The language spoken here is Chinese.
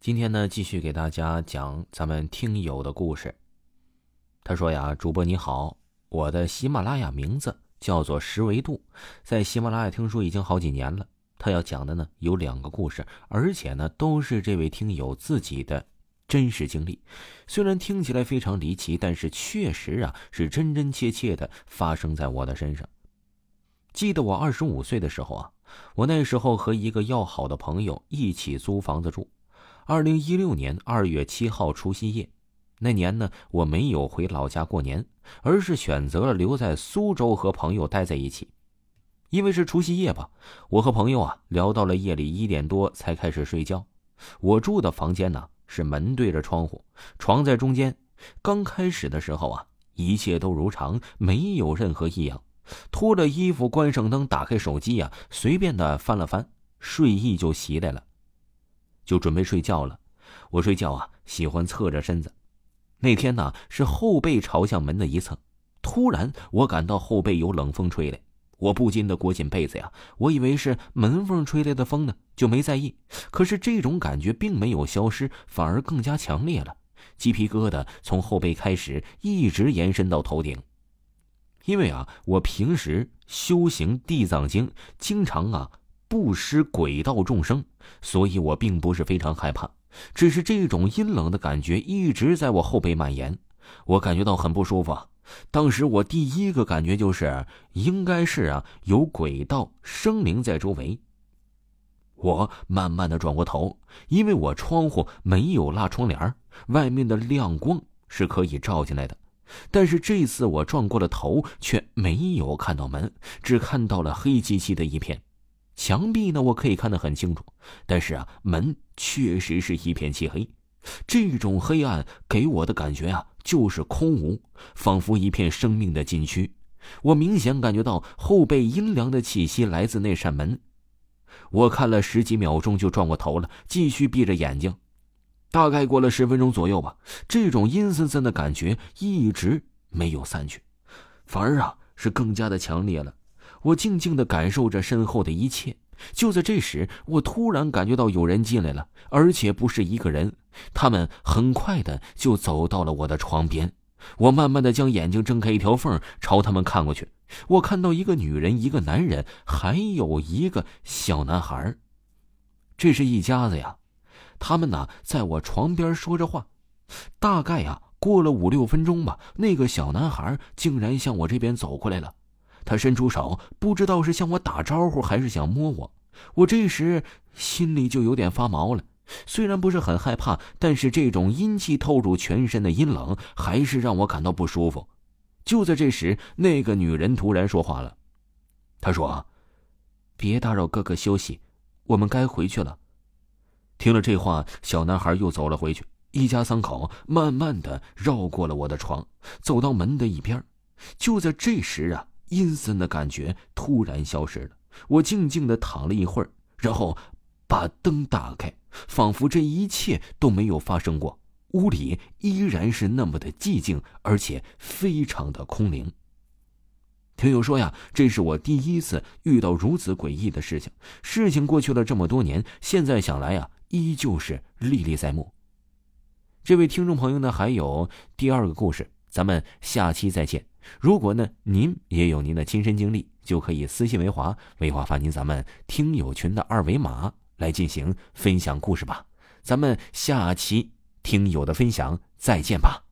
今天呢，继续给大家讲咱们听友的故事。他说呀：“主播你好，我的喜马拉雅名字叫做十维度，在喜马拉雅听书已经好几年了。他要讲的呢有两个故事，而且呢都是这位听友自己的真实经历。虽然听起来非常离奇，但是确实啊是真真切切的发生在我的身上。记得我二十五岁的时候啊，我那时候和一个要好的朋友一起租房子住。”二零一六年二月七号除夕夜，那年呢，我没有回老家过年，而是选择了留在苏州和朋友待在一起。因为是除夕夜吧，我和朋友啊聊到了夜里一点多才开始睡觉。我住的房间呢是门对着窗户，床在中间。刚开始的时候啊，一切都如常，没有任何异样。脱了衣服，关上灯，打开手机呀，随便的翻了翻，睡意就袭来了。就准备睡觉了，我睡觉啊喜欢侧着身子。那天呢是后背朝向门的一侧，突然我感到后背有冷风吹来，我不禁的裹紧被子呀。我以为是门缝吹来的风呢，就没在意。可是这种感觉并没有消失，反而更加强烈了，鸡皮疙瘩从后背开始，一直延伸到头顶。因为啊，我平时修行地藏经，经常啊。不失鬼道众生，所以我并不是非常害怕，只是这种阴冷的感觉一直在我后背蔓延，我感觉到很不舒服。当时我第一个感觉就是，应该是啊有鬼道生灵在周围。我慢慢的转过头，因为我窗户没有拉窗帘，外面的亮光是可以照进来的，但是这次我转过了头，却没有看到门，只看到了黑漆漆的一片。墙壁呢，我可以看得很清楚，但是啊，门确实是一片漆黑。这种黑暗给我的感觉啊，就是空无，仿佛一片生命的禁区。我明显感觉到后背阴凉的气息来自那扇门。我看了十几秒钟，就转过头了，继续闭着眼睛。大概过了十分钟左右吧，这种阴森森的感觉一直没有散去，反而啊，是更加的强烈了。我静静的感受着身后的一切。就在这时，我突然感觉到有人进来了，而且不是一个人。他们很快的就走到了我的床边。我慢慢的将眼睛睁开一条缝，朝他们看过去。我看到一个女人，一个男人，还有一个小男孩。这是一家子呀。他们呢，在我床边说着话。大概呀，过了五六分钟吧，那个小男孩竟然向我这边走过来了。他伸出手，不知道是向我打招呼还是想摸我。我这时心里就有点发毛了，虽然不是很害怕，但是这种阴气透入全身的阴冷，还是让我感到不舒服。就在这时，那个女人突然说话了，她说：“别打扰哥哥休息，我们该回去了。”听了这话，小男孩又走了回去。一家三口慢慢的绕过了我的床，走到门的一边。就在这时啊。阴森的感觉突然消失了，我静静的躺了一会儿，然后把灯打开，仿佛这一切都没有发生过。屋里依然是那么的寂静，而且非常的空灵。听友说呀，这是我第一次遇到如此诡异的事情。事情过去了这么多年，现在想来呀，依旧是历历在目。这位听众朋友呢，还有第二个故事，咱们下期再见。如果呢，您也有您的亲身经历，就可以私信维华，维华发您咱们听友群的二维码来进行分享故事吧。咱们下期听友的分享再见吧。